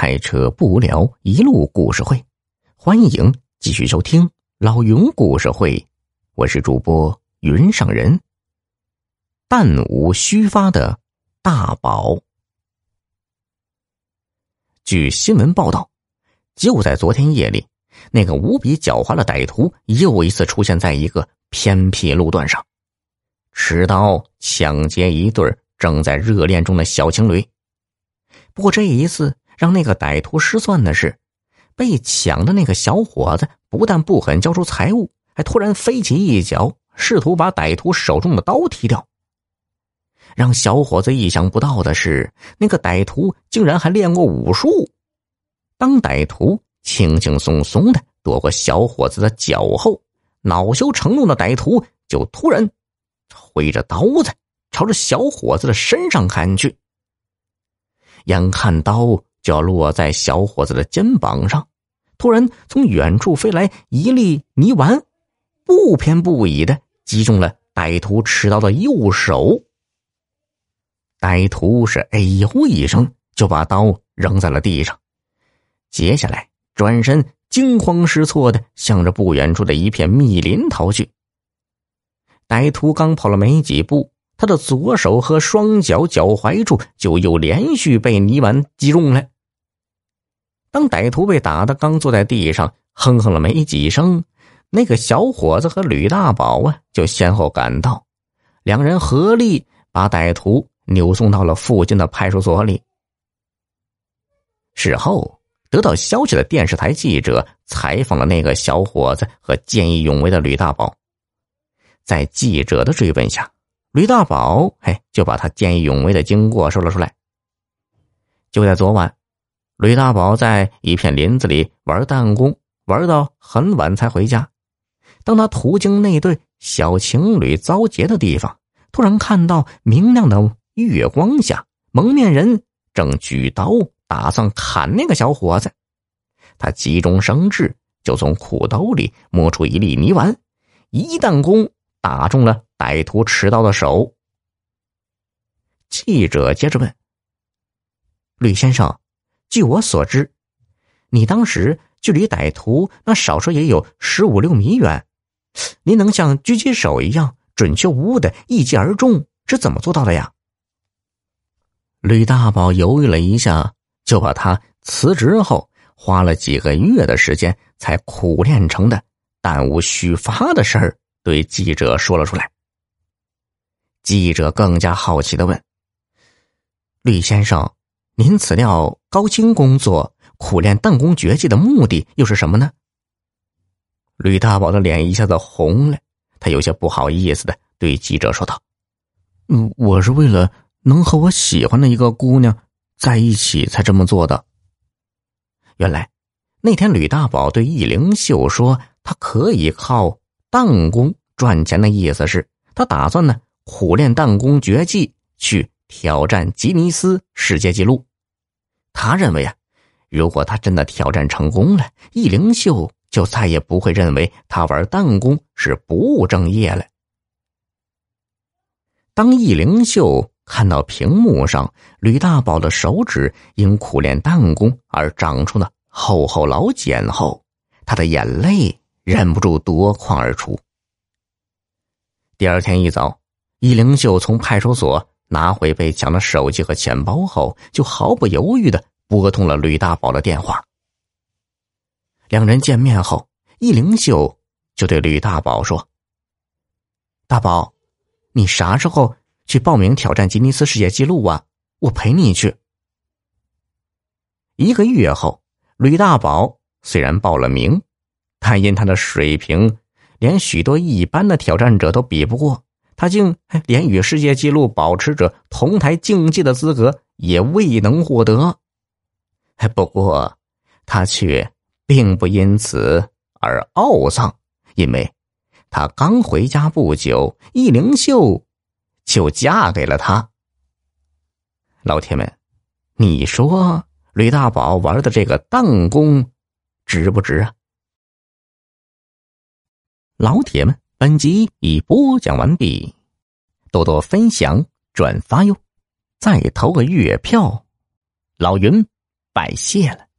开车不无聊，一路故事会，欢迎继续收听老云故事会。我是主播云上人。弹无虚发的大宝。据新闻报道，就在昨天夜里，那个无比狡猾的歹徒又一次出现在一个偏僻路段上，持刀抢劫一对正在热恋中的小情侣。不过这一次让那个歹徒失算的是，被抢的那个小伙子不但不肯交出财物，还突然飞起一脚，试图把歹徒手中的刀踢掉。让小伙子意想不到的是，那个歹徒竟然还练过武术。当歹徒轻轻松松的躲过小伙子的脚后，恼羞成怒的歹徒就突然挥着刀子朝着小伙子的身上砍去。眼看刀就要落在小伙子的肩膀上，突然从远处飞来一粒泥丸，不偏不倚的击中了歹徒持刀的右手。歹徒是哎呦一声就把刀扔在了地上，接下来转身惊慌失措的向着不远处的一片密林逃去。歹徒刚跑了没几步。他的左手和双脚脚踝处就又连续被泥丸击中了。当歹徒被打的刚坐在地上，哼哼了没几声，那个小伙子和吕大宝啊就先后赶到，两人合力把歹徒扭送到了附近的派出所里。事后得到消息的电视台记者采访了那个小伙子和见义勇为的吕大宝，在记者的追问下。吕大宝，嘿，就把他见义勇为的经过说了出来。就在昨晚，吕大宝在一片林子里玩弹弓，玩到很晚才回家。当他途经那对小情侣遭劫的地方，突然看到明亮的月光下，蒙面人正举刀打算砍那个小伙子。他急中生智，就从裤兜里摸出一粒泥丸，一弹弓打中了。歹徒持刀的手。记者接着问：“吕先生，据我所知，你当时距离歹徒那少说也有十五六米远，您能像狙击手一样准确无误的一击而中，是怎么做到的呀？”吕大宝犹豫了一下，就把他辞职后花了几个月的时间才苦练成的弹无虚发的事儿，对记者说了出来。记者更加好奇的问：“吕先生，您辞掉高薪工作，苦练弹弓绝技的目的又是什么呢？”吕大宝的脸一下子红了，他有些不好意思的对记者说道：“嗯，我是为了能和我喜欢的一个姑娘在一起才这么做的。”原来，那天吕大宝对易灵秀说他可以靠弹弓赚钱的意思是，他打算呢。苦练弹弓绝技，去挑战吉尼斯世界纪录。他认为啊，如果他真的挑战成功了，易灵秀就再也不会认为他玩弹弓是不务正业了。当易灵秀看到屏幕上吕大宝的手指因苦练弹弓而长出了厚厚老茧后，他的眼泪忍不住夺眶而出。第二天一早。易灵秀从派出所拿回被抢的手机和钱包后，就毫不犹豫的拨通了吕大宝的电话。两人见面后，易灵秀就对吕大宝说：“大宝，你啥时候去报名挑战吉尼斯世界纪录啊？我陪你去。”一个月后，吕大宝虽然报了名，但因他的水平，连许多一般的挑战者都比不过。他竟连与世界纪录保持者同台竞技的资格也未能获得。不过，他却并不因此而懊丧，因为他刚回家不久，易灵秀就嫁给了他。老铁们，你说吕大宝玩的这个弹弓值不值啊？老铁们。本集已播讲完毕，多多分享转发哟，再投个月票，老云拜谢了。